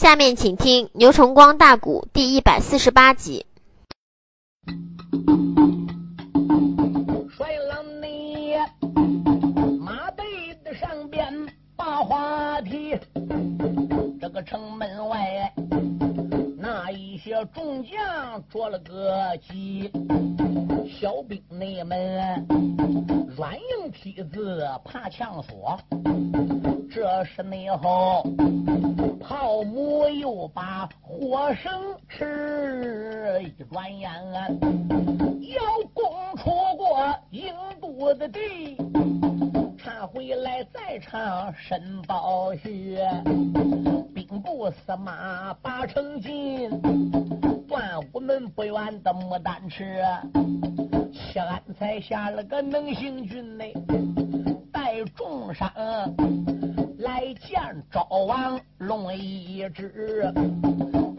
下面请听《牛崇光大鼓》第一百四十八集。众将捉了个急，小兵内们软硬梯子爬墙锁，这是内后炮母又把火绳吃，一转眼要攻出过印度的地，唱回来再唱申宝学，兵部司马八成金，断武门不远的牡丹池，谢安才下了个能行军呢，带重伤来见赵王龙一只。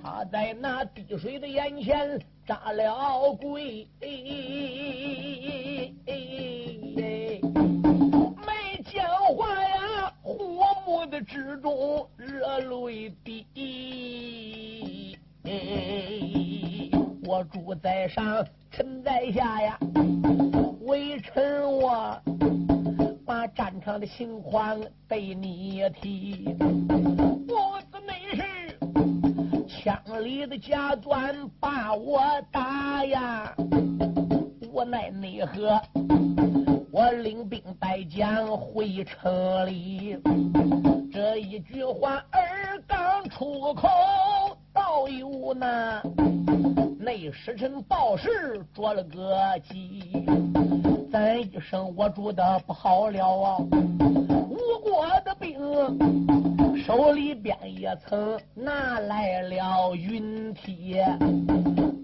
他在那滴水的眼前扎了跪，没讲话呀，火幕的之中热泪滴。我主在上，臣在下呀，微臣我把战场的情况对你提，我的内事。枪里的夹钻把我打呀！无奈内何？我领兵带将回城里。这一句话儿刚出口，倒有那内侍臣报事着了个急。咱一生我住的不好了啊！吴国的兵。手里边也曾拿来了云梯，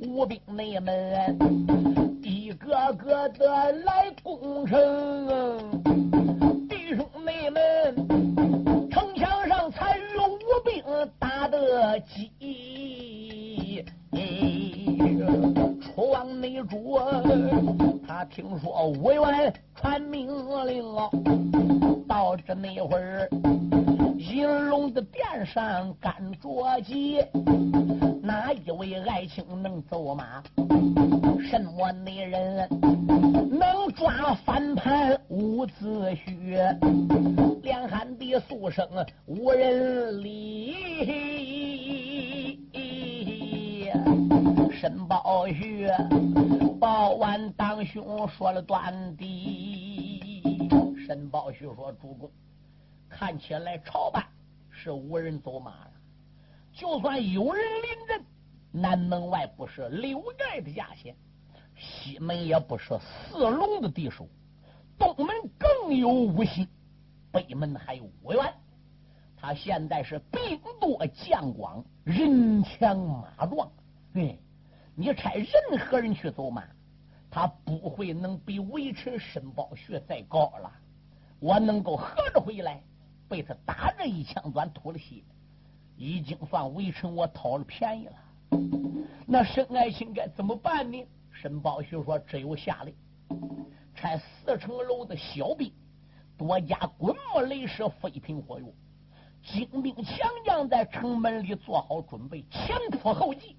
吴兵内们一个个的来攻城，打得急。楚王内主他听说吴元传命令了，到这那会儿。银龙的殿上干着急，哪一位爱卿能走马？什么内人能抓反叛伍子胥？连喊的速声无人理。申宝胥报完当兄说了断的。申宝胥说：“主公。”看起来朝办是无人走马了，就算有人临阵，南门外不是刘盖的下线，西门也不是四龙的敌手，东门更有无心，北门还有五元。他现在是兵多将广，人强马壮。对，你差任何人去走马，他不会能比维持申宝学再高了。我能够合着回来。被他打这一枪钻吐了血，已经算微臣我讨了便宜了。那申爱卿该怎么办呢？申宝胥说：“只有下令，差四层楼的小兵多加滚木雷石、飞瓶火药，精兵强将在城门里做好准备，前仆后继，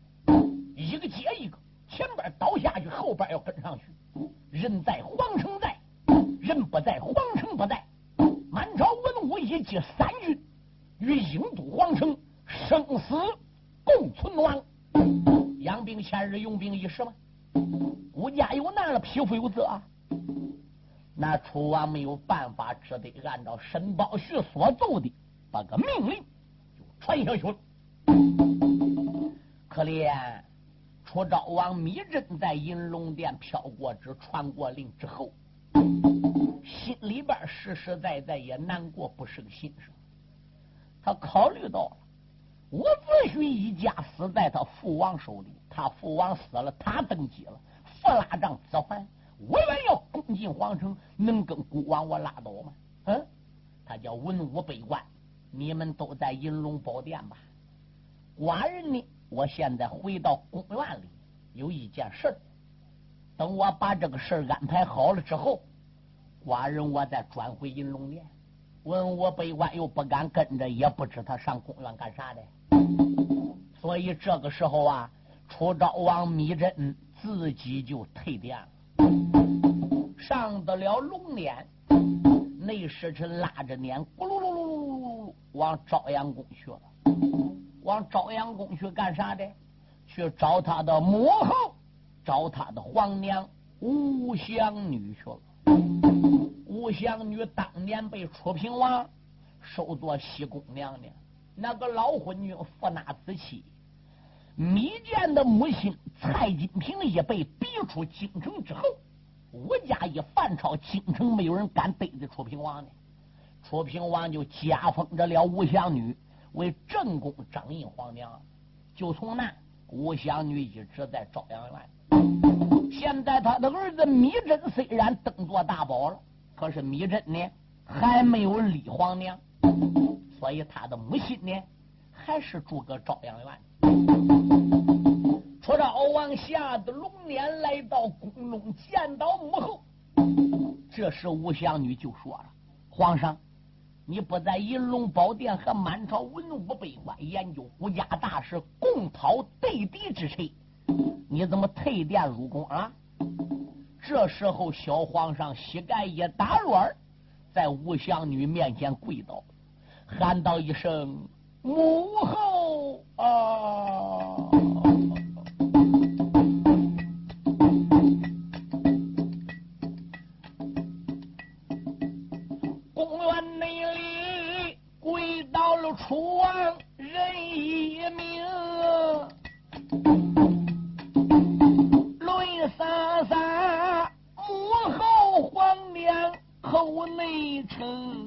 一个接一个，前边倒下去，后边要跟上去。人在皇城在，人不在皇城不在。”满朝文武一计三军，与英都皇城生死共存亡。养兵千日，用兵一时嘛。国家有难了，匹夫有责。那楚王没有办法，只得按照申宝胥所奏的，把个命令就传下去了。可怜楚昭王芈珍在银龙殿飘过之传过令之后。心里边实实在在也难过，不是个心事。他考虑到了伍子胥一家死在他父王手里，他父王死了，他登基了，父拉仗子还，我原要攻进皇城，能跟孤王我拉倒吗？嗯，他叫文武百官，你们都在银龙宝殿吧。寡人呢，我现在回到公园里，有一件事等我把这个事安排好了之后。寡人我再转回银龙殿，文武百官又不敢跟着，也不知他上公园干啥的。所以这个时候啊，楚昭王芈珍自己就退殿了，上得了龙殿。内侍臣拉着撵，咕噜噜噜噜噜往朝阳宫去了。往朝阳宫去干啥的？去找他的母后，找他的皇娘吴香女去了。吴香女当年被楚平王收做西宫娘娘，那个老昏君扶纳子妻。米建的母亲蔡金平也被逼出京城之后。吴家一犯朝，京城没有人敢逮着楚平王呢。楚平王就加封着了吴香女为正宫掌印皇娘。就从那吴祥女一直在朝阳院。现在他的儿子芈珍虽然登做大宝了，可是芈珍呢还没有立皇娘，所以他的母亲呢还是住个朝阳院。出昭王下的龙辇来到宫中见到母后，这时吴祥女就说了：“皇上，你不在银龙宝殿和满朝文武百官研究国家大事，共讨对敌之策，你怎么退殿入宫啊？”这时候，小皇上膝盖一打软，在吴香女面前跪倒，喊道一声：“母后啊！”后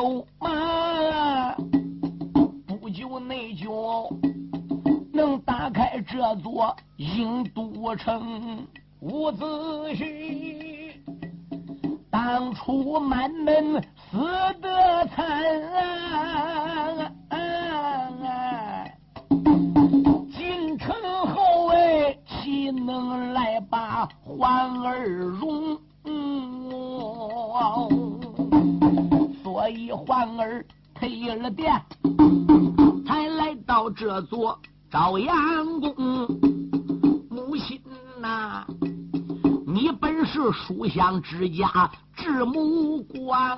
走马，不久内就能打开这座郢都城。之家，智目光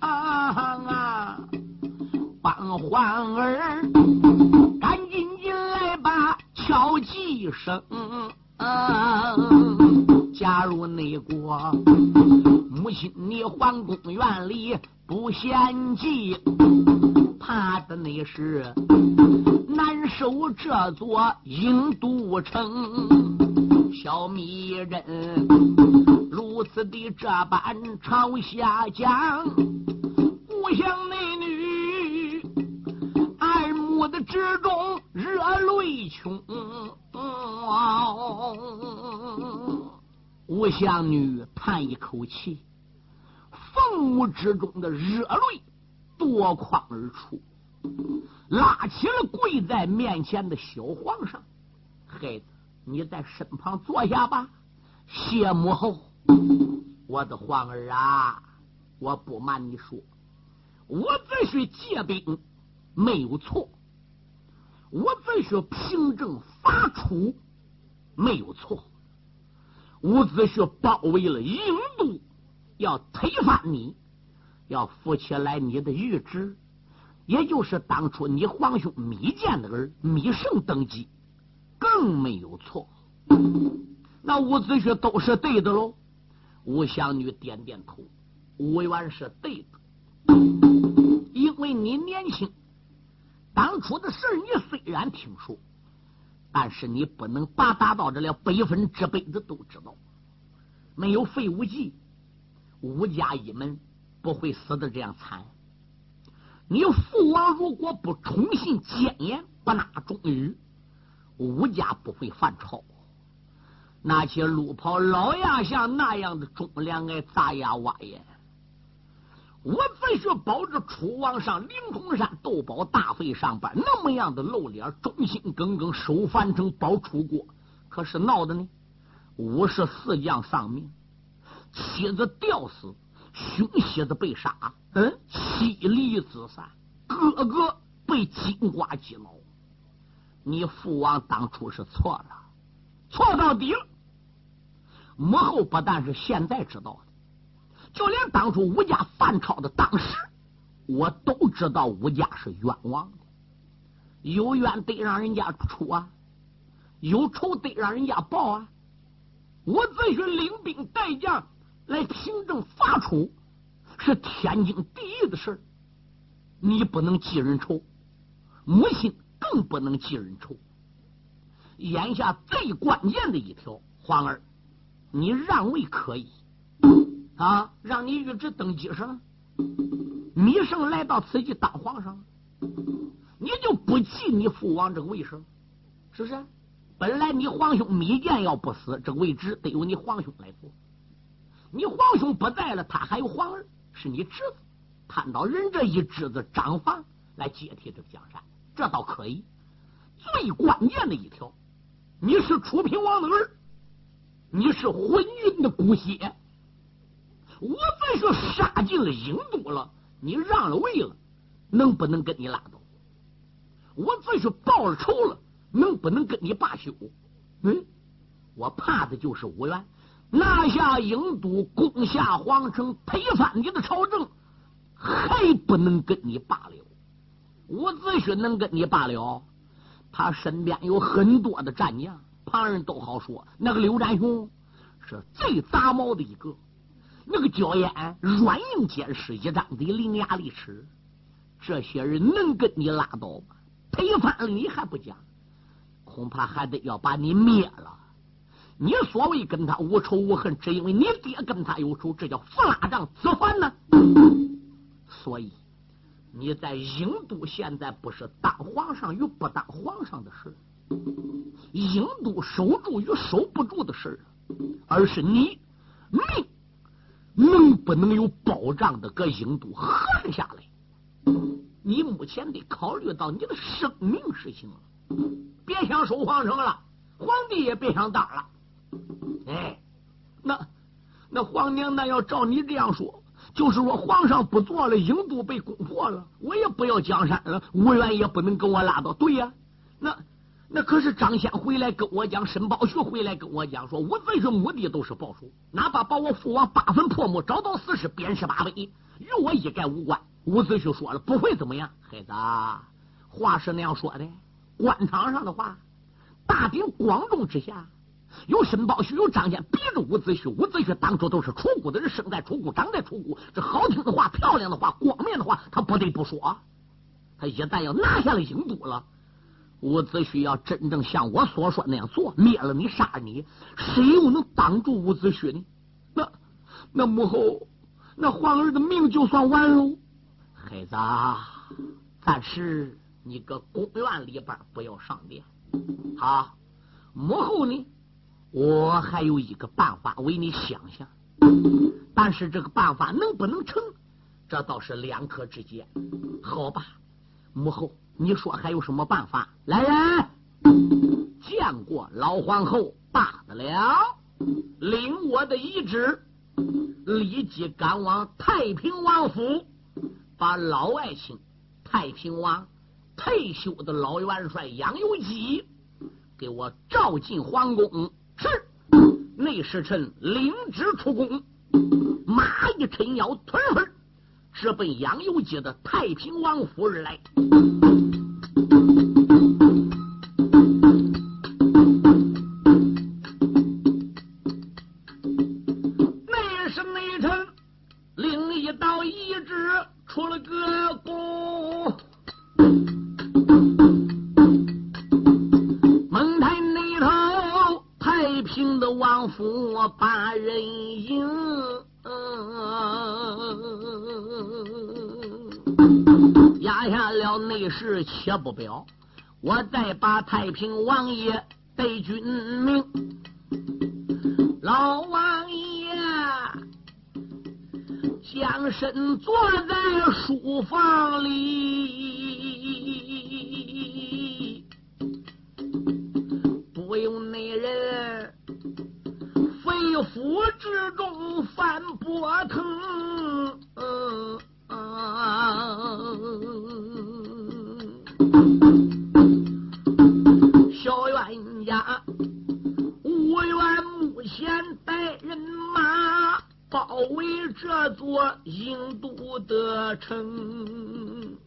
啊，帮环儿赶紧进来吧。敲几声，加入内国，母亲你皇宫院里不嫌弃，怕的那是难守这座郢都城。如此的这般朝下讲，不想内女爱慕的之中。热泪穷，吴香女叹一口气，凤舞之中的热泪夺眶而出，拉起了跪在面前的小皇上：“孩子，你在身旁坐下吧，谢母后。”我的皇儿啊，我不瞒你说，伍子胥借兵没有错，伍子胥平正伐楚没有错，伍子胥包围了印度，要推翻你，要扶起来你的御旨，也就是当初你皇兄芈建的儿芈胜登基，更没有错。那伍子胥都是对的喽。吴湘女点点头，吴元是对的，因为你年轻，当初的事你虽然听说，但是你不能把达到这了百分之百的都知道。没有废武纪，吴家一门不会死的这样惨。你父王如果不重新谏言，不纳忠于，吴家不会犯朝。那些路跑老亚像那样的忠良哎，砸呀挖呀！我子胥保着楚王上灵通山斗宝大会上班，那么样的露脸，忠心耿耿，守樊城保楚国。可是闹的呢，五十四将丧命，妻子吊死，兄媳子被杀，嗯，妻离子散，哥哥被金瓜击脑。你父王当初是错了，错到底了。母后不但是现在知道的，就连当初吴家犯抄的当时，我都知道吴家是冤枉的。有冤得让人家出啊，有仇得让人家报啊。我子胥领兵带将来平政伐楚，是天经地义的事你不能记人仇，母亲更不能记人仇。眼下最关键的一条，皇儿。你让位可以啊，让你御旨登基上，米胜来到此地当皇上，你就不记你父王这个位置，是不是？本来你皇兄米建要不死，这个位置得由你皇兄来做。你皇兄不在了，他还有皇儿，是你侄子，看到人这一侄子张房来接替这个江山，这倒可以。最关键的一条，你是楚平王的儿。你是昏君的骨血，我再说杀进了郢都了，你让了位了，能不能跟你拉倒？我再说报了仇了，能不能跟你罢休？嗯，我怕的就是吴元拿下郢都，攻下皇城，推翻你的朝政，还不能跟你罢了。伍子胥能跟你罢了？他身边有很多的战将。旁人都好说，那个刘占雄是最杂毛的一个，那个焦烟软硬兼施，一张嘴伶牙俐齿。这些人能跟你拉倒吗？推翻了你还不讲，恐怕还得要把你灭了。你所谓跟他无仇无恨，只因为你爹跟他有仇，这叫父拉仗子还呢。所以你在郢都现在不是当皇上与不当皇上的事。郢都守住与守不住的事儿而是你命能不能有保障的搁郢都活下来？你目前得考虑到你的生命事情了，别想守皇城了，皇帝也别想当了。哎，那那皇娘那要照你这样说，就是说皇上不做了，郢都被攻破了，我也不要江山了，吴元也不能跟我拉倒。对呀，那。那可是张先回来跟我讲，申宝旭回来跟我讲，说伍子胥目的都是报仇，哪怕把我父王八分破木，找到死尸，鞭尸八百，与我一概无关。伍子胥说了，不会怎么样。孩子，话是那样说的，官场上的话，大庭广众之下，有申宝旭，有张先逼着伍子胥。伍子胥当初都是楚国的人，生在楚国，长在楚国，这好听的话、漂亮的话、光面的话，他不得不说。他一旦要拿下了郢都了。伍子胥要真正像我所说那样做，灭了你，杀你，谁又能挡住伍子胥呢？那那母后，那皇儿的命就算完喽。孩子，暂时你搁宫院里边不要上殿。好，母后呢？我还有一个办法为你想想，但是这个办法能不能成，这倒是两可之间。好吧，母后。你说还有什么办法？来人，见过老皇后罢了。领我的遗旨，立即赶往太平王府，把老爱卿太平王退休的老元帅杨由基给我召进皇宫。是，内侍臣领旨出宫，马一抻腰，屯儿直奔杨由杰的太平王府而来。再把太平王爷对君命。老王爷将身坐在这座郢都的城。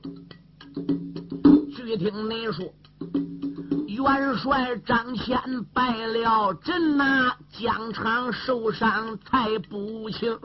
据听你说，元帅张骞败了阵呐，疆场受伤才不轻。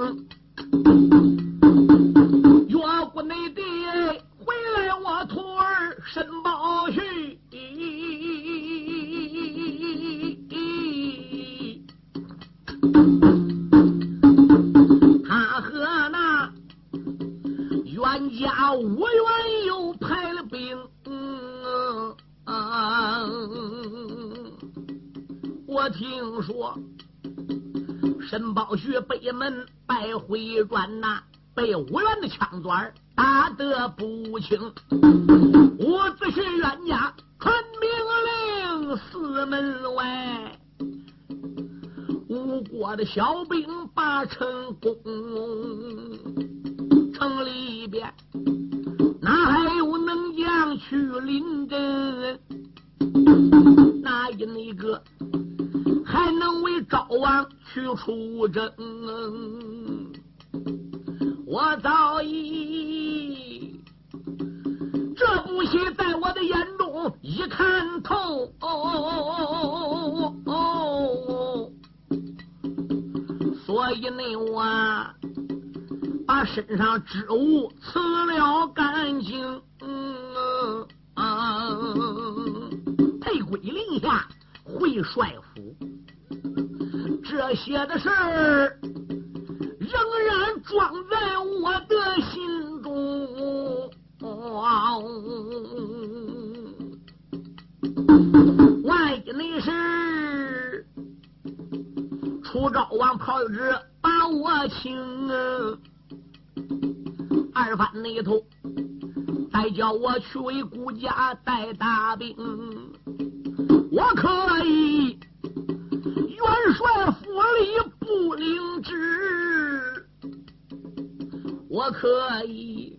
小兵把城攻，城里边哪还有能将去临阵？哪一那个还能为赵王去出征？我早已这部戏在我的眼中一看透，哦我把身上之物辞了干净，退归令下回帅府，这些的事儿。仍然装在我的心中。万一那是出招王炮子把我请，二番那头再叫我去为顾家带大兵，我可以元帅府里不领旨。我可以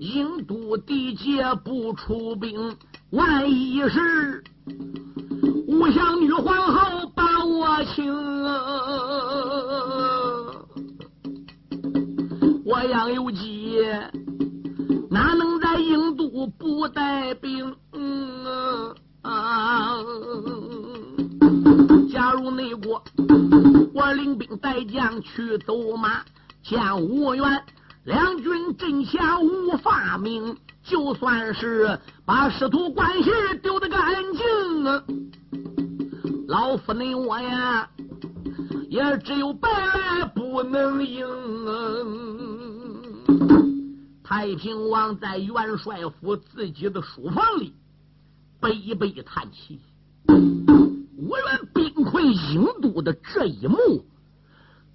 应都地界不出兵，万一是吴香女皇后把我请，我杨有基哪能在应都不带兵？嗯啊！假如内国，我领兵带将去走马。见吴元两军阵下无法明，就算是把师徒关系丢得干净，老夫你我呀，也只有败来不能赢。太平王在元帅府自己的书房里悲悲叹气，我元兵溃郢都的这一幕。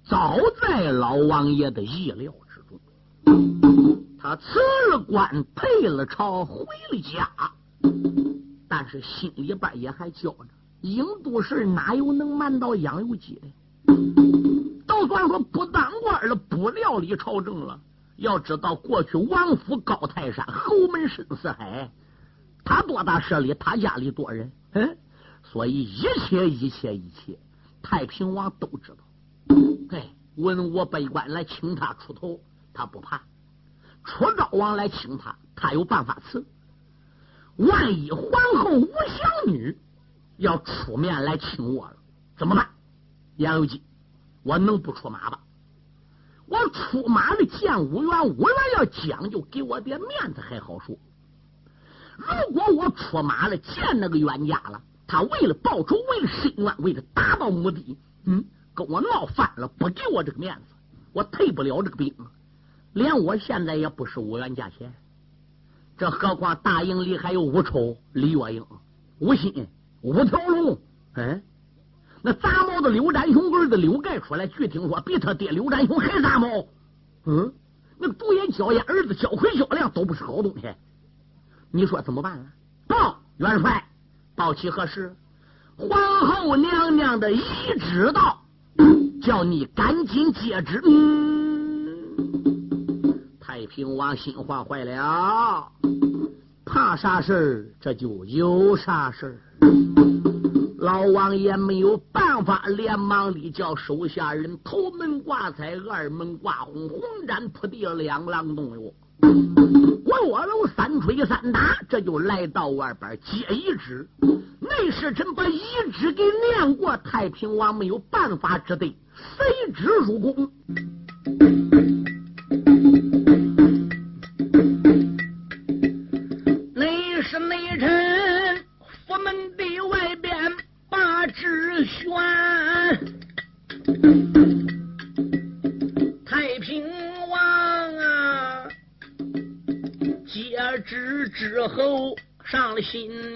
早在老王爷的意料之中，他辞了官，退了朝，回了家，但是心里边也还觉着郢都氏哪有能瞒到杨由基的？都算说不当官了，不料理朝政了。要知道，过去王府高泰山，侯门深似海，他多大势力？他家里多人？嗯，所以一切一切一切，太平王都知道。哎，文武百官来请他出头，他不怕；楚昭王来请他，他有办法辞。万一皇后无祥女要出面来请我了，怎么办？杨由基，我能不出马吧？我出马的见五元，五元要讲究给我点面子还好说。如果我出马了见那个冤家了，他为了报仇，为了伸冤，为了达到目的，嗯，跟我闹翻了，不给我这个面子，我退不了这个兵。连我现在也不是五元价钱。这何况大营里还有吴丑、李月英、吴昕、吴条龙，嗯，那杂毛的刘占雄儿子刘盖出来，据听说比他爹刘占雄还杂毛，嗯，那个独眼焦烟儿子焦魁、焦亮都不是好东西，你说怎么办啊？报元帅，报起何事？皇后娘娘的懿旨到，叫你赶紧接旨。嗯。太平王心慌坏了，怕啥事这就有啥事老王爷没有办法，连忙的叫手下人头门挂彩，二门挂红，红毡铺地，两廊动哟。我楼三吹三打，这就来到外边接遗旨。内侍臣把遗旨给念过，太平王没有办法，只得随旨入宫。这后上了心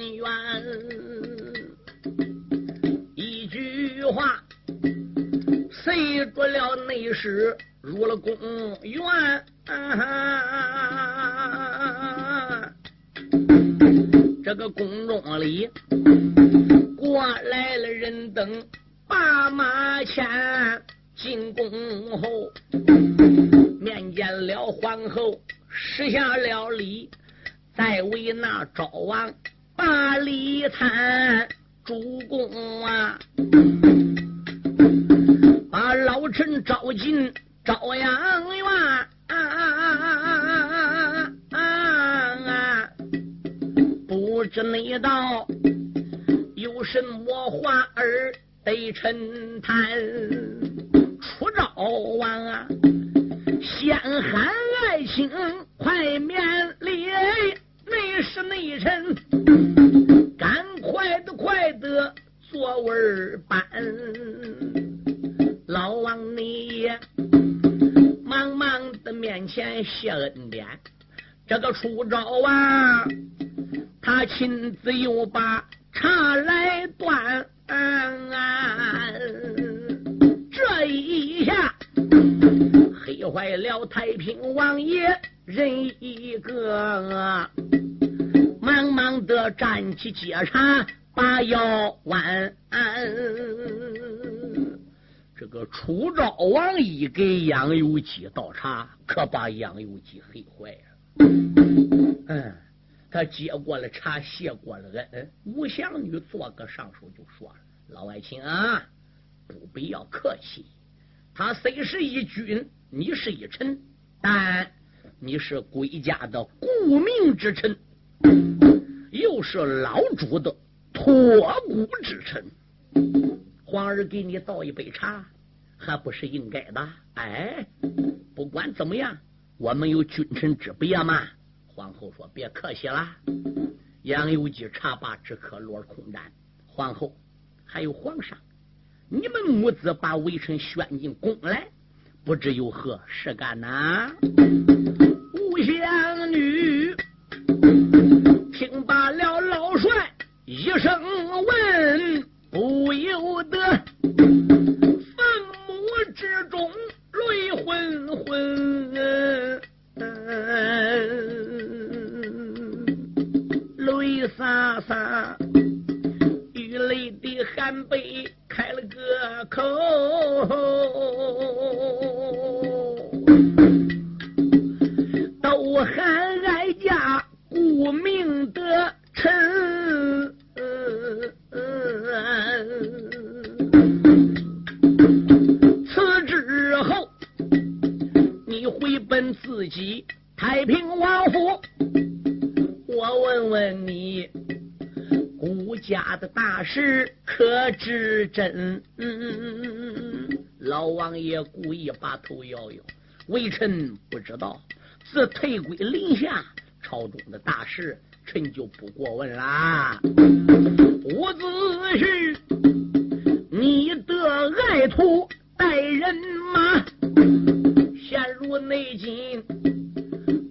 内臣，赶快的，快的，坐稳板。老王你也忙忙的面前谢恩典。这个出招啊，他亲自又把茶来端。这一下，黑坏了太平王爷。人一个站起接茶，把腰弯。这个楚昭王一给杨由基倒茶，可把杨由基黑坏了。嗯，他接过了茶，谢过了恩。吴祥女做个上手就说了：“老外卿啊，不必要客气。他虽是一君，你是一臣，但……”你是归家的顾命之臣，又是老主的托孤之臣，皇儿给你倒一杯茶，还不是应该的？哎，不管怎么样，我们有君臣之别嘛。皇后说：“别客气了。”杨由基茶罢只可落空盏。皇后，还有皇上，你们母子把微臣选进宫来，不知有何事干呐？相声问，不由得头摇摇，微臣不知道。自退归临下，朝中的大事，臣就不过问啦。伍子胥，你的爱徒带人马，陷入内京，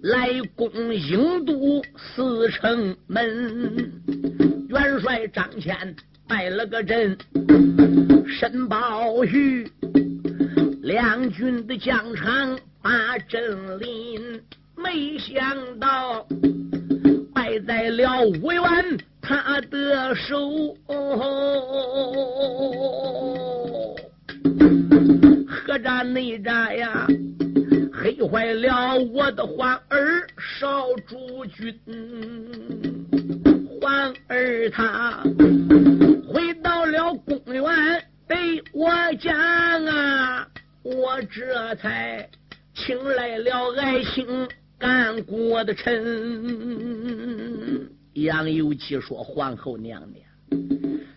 来攻郢都四城门。元帅张骞败了个阵，申宝玉两军的疆场把阵临，没想到败在了吴元他的手，何战内战呀，黑坏了我的皇儿少主君，皇儿他回到了公园，对我讲啊，我这才请来了爱卿干国的臣。杨由基说：“皇后娘娘，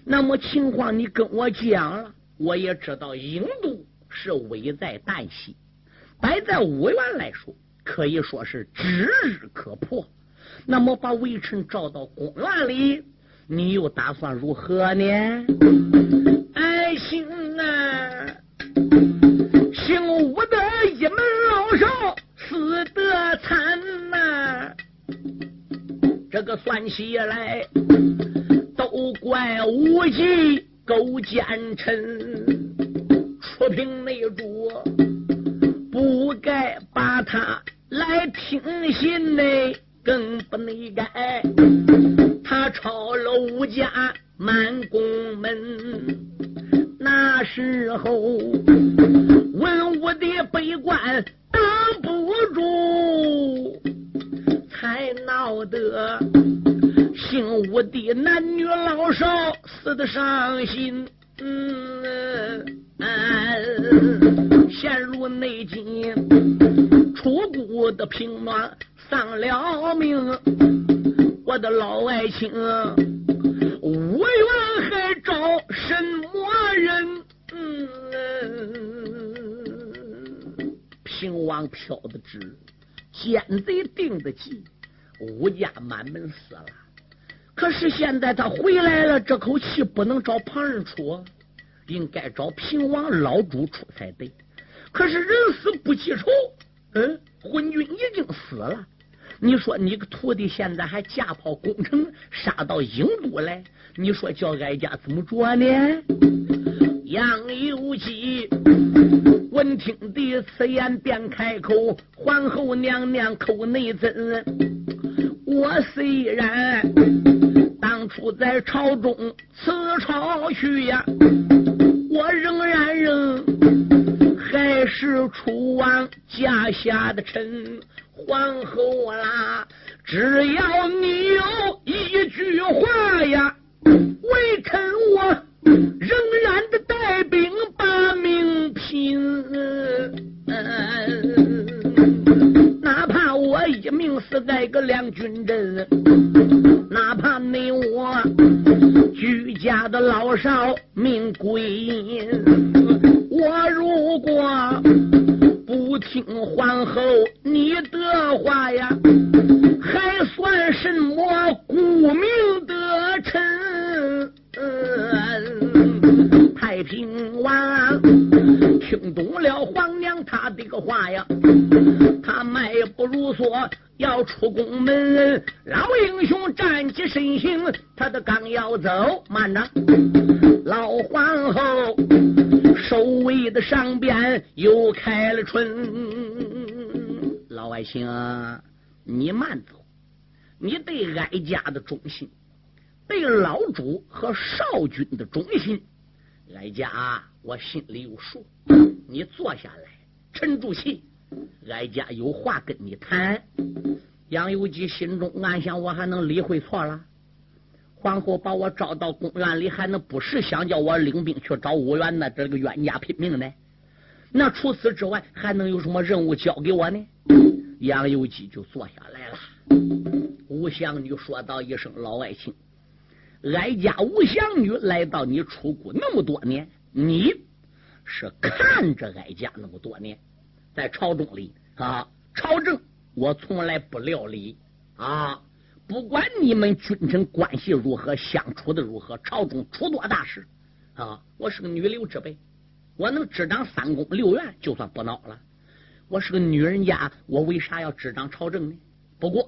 那么情况你跟我讲了，我也知道郢都是危在旦夕，摆在五原来说，可以说是指日可破。那么把微臣召到公园里，你又打算如何呢？爱卿啊，个算起来，都怪无忌勾奸臣，出平内主，不该把他来听信呢，更不内该。他抄了吴家满宫门，那时候文武的悲官挡不住。才闹得姓吴的男女老少死的伤心，嗯，陷入内境，出谷的平暖丧了命，我的老爱卿，无缘还找什么人？嗯，平王飘的直。奸贼定的计，吴家满门死了。可是现在他回来了，这口气不能找旁人出，应该找平王老主出才对。可是人死不记仇，嗯，昏君已经死了。你说你个徒弟现在还架炮攻城，杀到郢都来，你说叫哀家怎么着呢？杨由基。闻听的此言，便开口：“皇后娘娘口内怎？我虽然当初在朝中辞朝去呀，我仍然仍还是楚王家下的臣。皇后啦，只要你有一句话呀，微臣我。”仍然的带兵把命拼，哪怕我一命死在个两军阵，哪怕你我居家的老少命归阴，我如果不听皇后你的话呀，还算什么顾命的臣？太平王听懂了皇娘她的个话呀，他迈步如梭要出宫门，老英雄站起身形，他的刚要走，慢着，老皇后守卫的上边又开了春，老爱卿，你慢走，你对哀家的忠心。对老主和少君的忠心，哀家我心里有数。你坐下来，沉住气，哀家有话跟你谈。杨由基心中暗想：我还能理会错了？皇后把我招到宫院里，还能不是想叫我领兵去找武元的？这个冤家拼命呢？那除此之外，还能有什么任务交给我呢？杨有基就坐下来了。吴祥女说道一声：“老外卿，哀家吴祥女来到你出谷那么多年，你是看着哀家那么多年，在朝中里啊，朝政我从来不料理啊，不管你们君臣关系如何，相处的如何，朝中出多大事啊，我是个女流之辈，我能执掌三宫六院，就算不孬了。”我是个女人家，我为啥要执掌朝政呢？不过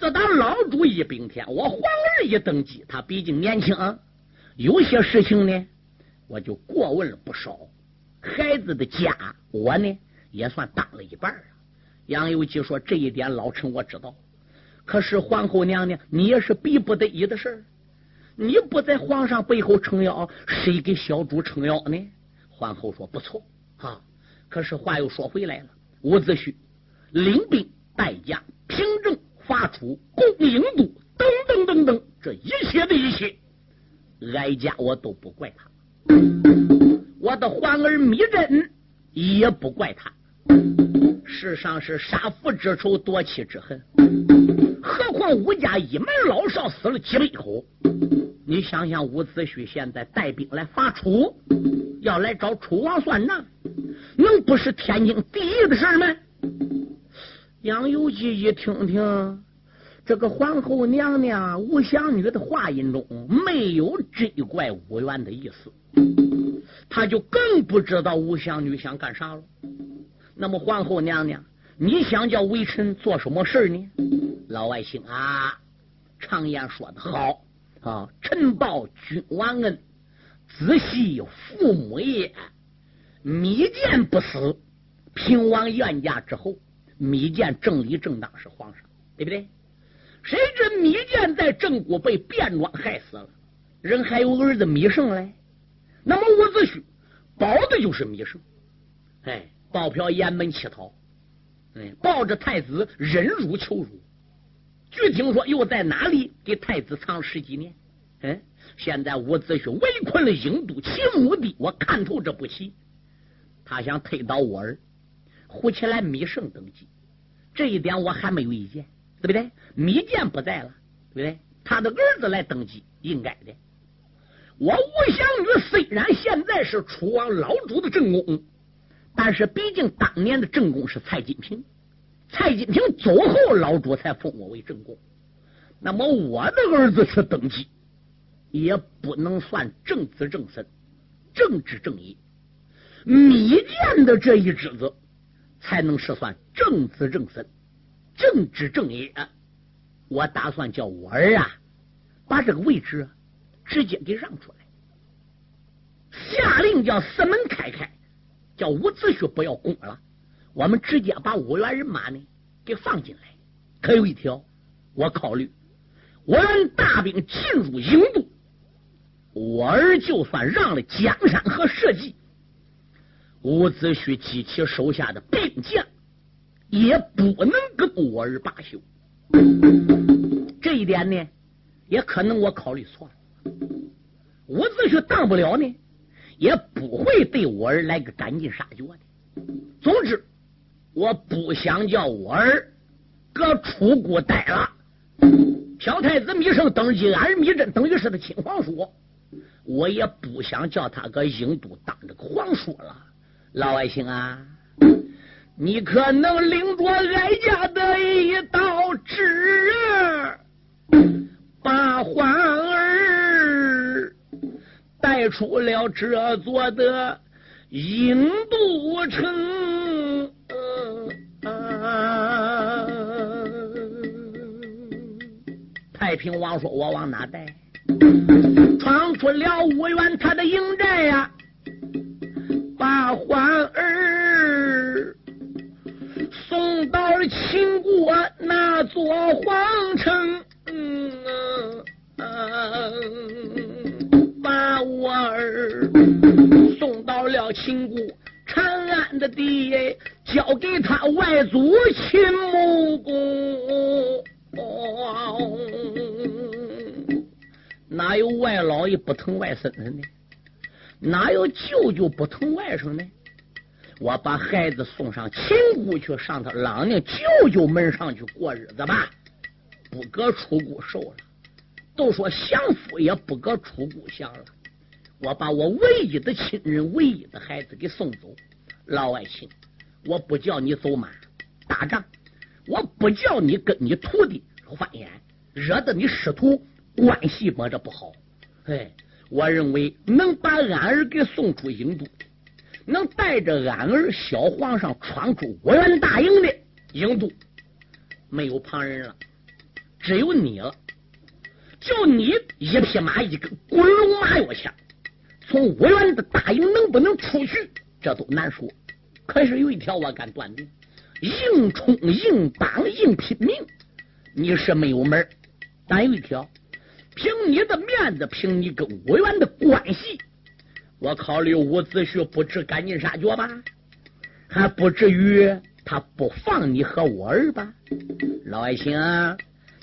自打老主一并天，我皇儿一登基，他毕竟年轻，有些事情呢，我就过问了不少。孩子的家，我呢也算当了一半啊。杨有基说：“这一点老臣我知道，可是皇后娘娘，你也是逼不得已的事儿。你不在皇上背后撑腰，谁给小主撑腰呢？”皇后说：“不错啊。”可是话又说回来了。伍子胥领兵代驾平发出攻营都等等等等，这一切的一切，哀家我都不怪他。我的皇儿芈珍也不怪他。世上是杀父之仇，夺妻之恨。何况吴家一门老少死了几百口。你想想，伍子胥现在带兵来伐楚，要来找楚王算账。能不是天经地义的事吗？杨有基一听听，这个皇后娘娘吴祥女的话音中没有追怪吴元的意思，他就更不知道吴祥女想干啥了。那么皇后娘娘，你想叫微臣做什么事呢？老外姓啊，常言说的好啊，臣报君王恩，子系父母也。密剑不死，平王冤家之后，密剑正理正当是皇上，对不对？谁知密剑在正国被卞庄害死了，人还有儿子密胜嘞。那么伍子胥保的就是密胜，哎，包嫖沿门乞讨，哎，抱着太子忍辱求辱。据听说又在哪里给太子藏十几年？嗯，现在伍子胥围困了郢都，其目的我看透这步棋。他想推倒我儿，胡起来米胜登基，这一点我还没有意见，对不对？米建不在了，对不对？他的儿子来登基，应该的。我吴祥女虽然现在是楚王老主的正宫，但是毕竟当年的正宫是蔡金平，蔡金平走后，老主才封我为正宫。那么我的儿子去登基，也不能算正子正孙，正直正义。米建的这一支子，才能是算正子正孙、正直正也。我打算叫我儿啊，把这个位置直接给让出来，下令叫四门开开，叫伍子胥不要攻了，我们直接把五员人马呢给放进来。可有一条，我考虑，我让大兵进入营都，我儿就算让了江山和社稷。伍子胥及其手下的兵将，也不能跟我儿罢休。这一点呢，也可能我考虑错了。伍子胥当不了呢，也不会对我儿来个赶尽杀绝的。总之，我不想叫我儿搁楚国待了。小太子芈胜登基，俺儿芈珍等于是他亲皇叔，我也不想叫他搁郢都当这个皇叔了。老百姓啊，你可能领着哀家的一道旨，把皇儿带出了这座的郢都城。太平王说：“我往哪带？闯出了五原他的营寨呀！”把欢儿送到了秦国那座皇城，嗯把我儿送到了秦国长安的地，交给他外祖秦穆公。哪有外老爷不疼外孙子呢？哪有舅舅不疼外甥呢？我把孩子送上秦姑去，上他郎娘舅舅门上去过日子吧，不搁出姑受了。都说相夫也不搁出故乡了。我把我唯一的亲人、唯一的孩子给送走。老爱卿，我不叫你走马打仗，我不叫你跟你徒弟翻眼，惹得你师徒关系摸着不好。哎，我认为能把俺儿给送出郢都，能带着俺儿小皇上闯出五原大营的郢都，没有旁人了，只有你了。就你一匹马，一根滚龙马药枪，从五原的大营能不能出去，这都难说。可是有一条我敢断定：硬冲硬帮硬拼命，你是没有门但有一条，凭你的面子，凭你跟五原的关系，我考虑伍子胥不至赶尽杀绝吧？还不至于他不放你和我儿吧？老爱卿。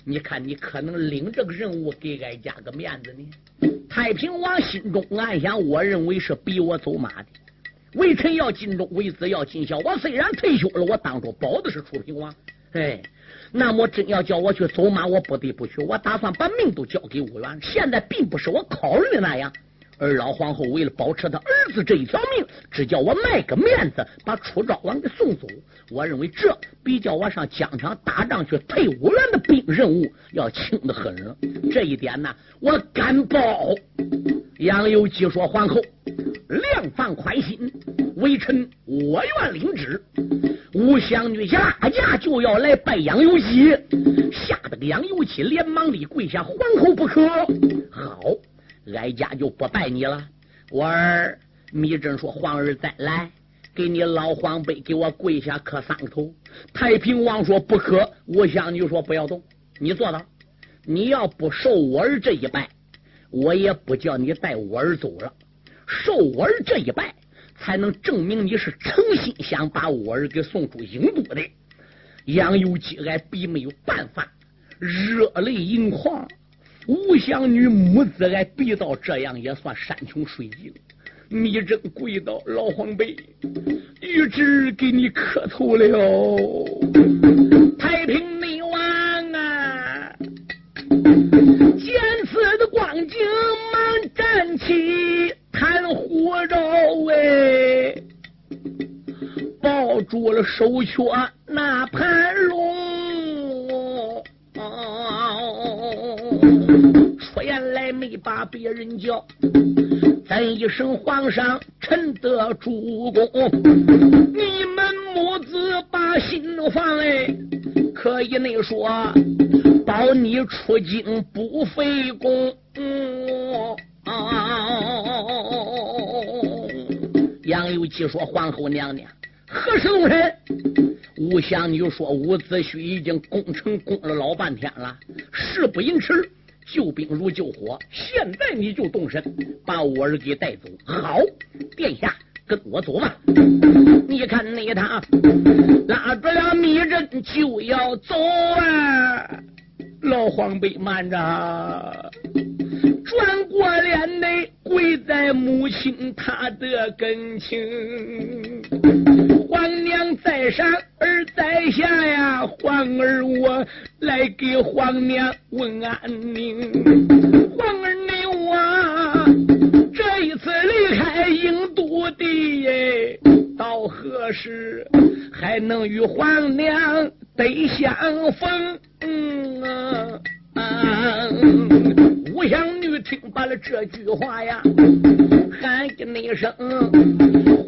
你看，你可能领这个任务给俺家个面子呢。太平王心中暗想：我认为是逼我走马的。微臣要尽忠，微子要尽孝。我虽然退休了，我当初保的是楚平王。哎，那么真要叫我去走马，我不得不去。我打算把命都交给武元。现在并不是我考虑的那样。而老皇后为了保持她儿子这一条命，只叫我卖个面子，把楚昭王给送走。我认为这比叫我上疆场打仗去退伍员的兵任务要轻的很了。这一点呢，我敢保。杨由基说：“皇后，量放宽心，微臣我愿领旨。”吴香女下驾就要来拜杨由基，吓得杨由基连忙地跪下：“皇后不可。”好。哀家就不拜你了，我儿。密珍说：“皇儿再来，给你老皇杯，给我跪下磕三个头。”太平王说：“不可。”我想你说：“不要动，你坐到。你要不受我儿这一拜，我也不叫你带我儿走了。受我儿这一拜，才能证明你是诚心想把我儿给送出郢都的。”杨有基俺必没有办法，热泪盈眶。吴香女母子爱逼到这样，也算山穷水尽。密珍跪倒，老皇辈，玉旨给你磕头了。太平内王啊，见此的光景，忙站起，看护着喂，抱住了手阙那盘龙。出言来没把别人叫，咱一声皇上，臣得主公。你们母子把心放哎，可以那说，保你出京不费功。杨有基说：“皇后娘娘，何时动身？”吴香女说：“伍子胥已经攻城攻了老半天了，事不宜迟，救兵如救火。现在你就动身，把我儿给带走。好，殿下，跟我走吧。你看那他拉住了米人就要走啊！老黄辈慢着，过脸来跪在母亲她的跟前。”皇娘在上，儿在下呀！皇儿我来给皇娘问安宁。皇儿你我这一次离开郢都的，到何时还能与皇娘得相逢？嗯啊！五香女听罢了这句话呀，喊一声。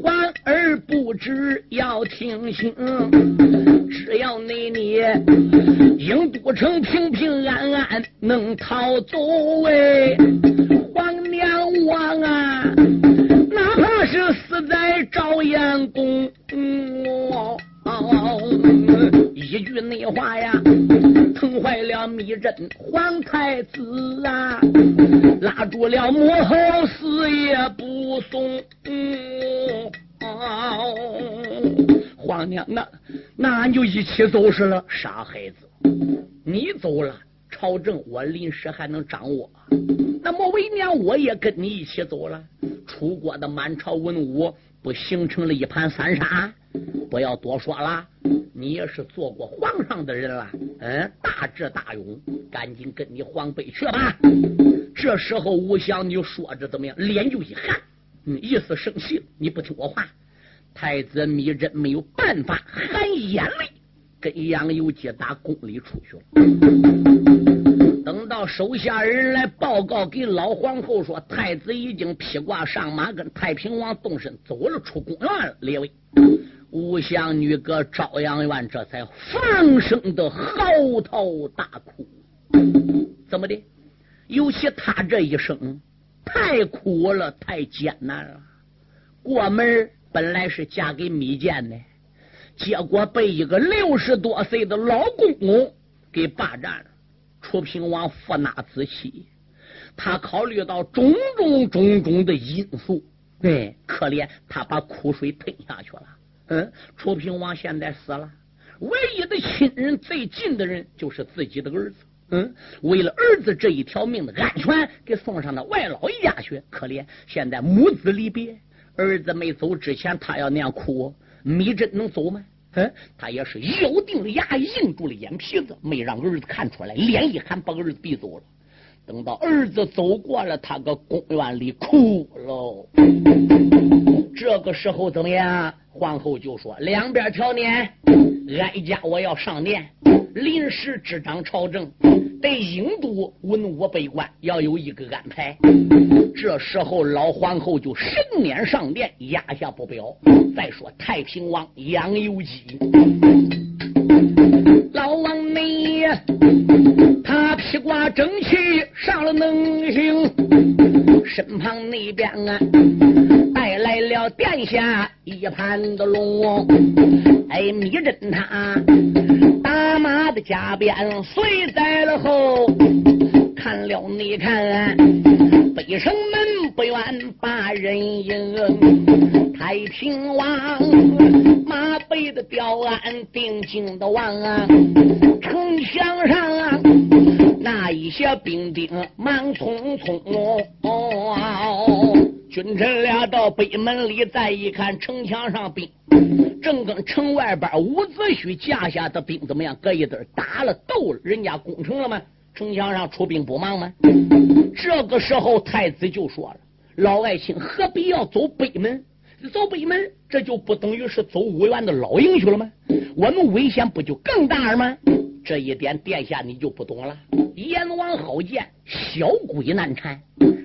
皇儿不知要听清，只要你你应都城平平安安能逃走哎，皇娘王啊，哪怕是死在朝阳宫，一句内话呀，疼坏了密镇皇太子啊，拉住了母后死也不松。皇娘，那那俺就一起走是了。傻孩子，你走了，朝政我临时还能掌握。那么为娘，我也跟你一起走了。楚国的满朝文武不形成了一盘散沙？不要多说了，你也是做过皇上的人了，嗯，大智大勇，赶紧跟你皇辈去吧。这时候吴祥女说着怎么样，脸就一寒，嗯，意思生气，你不听我话。太子芈真没有办法，含眼泪跟杨由基打宫里出去了。等到手下人来报告给老皇后说，太子已经披挂上马，跟太平王动身走了出宫了。列位。吴祥女搁朝阳院，这才放声的嚎啕大哭。怎么的？尤其他这一生太苦了，太艰难了。过门本来是嫁给米建的，结果被一个六十多岁的老公公给霸占了。楚平王负纳子期，他考虑到种种种种的因素，对，可怜他把苦水吞下去了。嗯，楚平王现在死了，唯一的亲人、最近的人就是自己的儿子。嗯，为了儿子这一条命的安全，给送上了外老家去。可怜现在母子离别，儿子没走之前，他要那样哭，米真能走吗？嗯，他也是咬定了牙，硬住了眼皮子，没让儿子看出来，脸一喊，把儿子逼走了。等到儿子走过了，他搁公园里哭喽。这个时候怎么样？皇后就说：“两边调年，哀家我要上殿，临时执掌朝政，对英都文武百官要有一个安排。”这时候老皇后就神念上殿，压下不表。再说太平王杨由基，老王你。他披挂整齐上了能行，身旁那边啊带来了殿下一盘子龙，哎，密侦他打马的加鞭随在了后，看了你看，北城门不愿把人迎，太平王马背的吊鞍定睛的望啊，城墙上啊。那一些兵丁忙匆匆哦，君臣俩到北门里再一看，城墙上兵正跟城外边伍子胥架下的兵怎么样？搁一堆打了斗了，人家攻城了吗？城墙上出兵不忙吗？这个时候太子就说了：“老爱卿何必要走北门？走北门，这就不等于是走五原的老营去了吗？我们危险不就更大了吗？”这一点，殿下你就不懂了。阎王好见，小鬼难缠。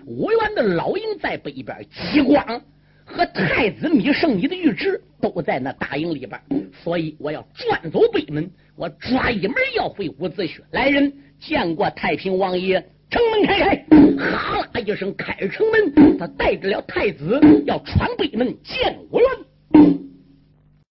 五原的老营在北边，激光和太子芈胜你的玉旨都在那大营里边，所以我要转走北门，我抓一门要回伍子胥。来人，见过太平王爷，城门开开！哈啦一声，开城门，他带着了太子要穿北门见我了。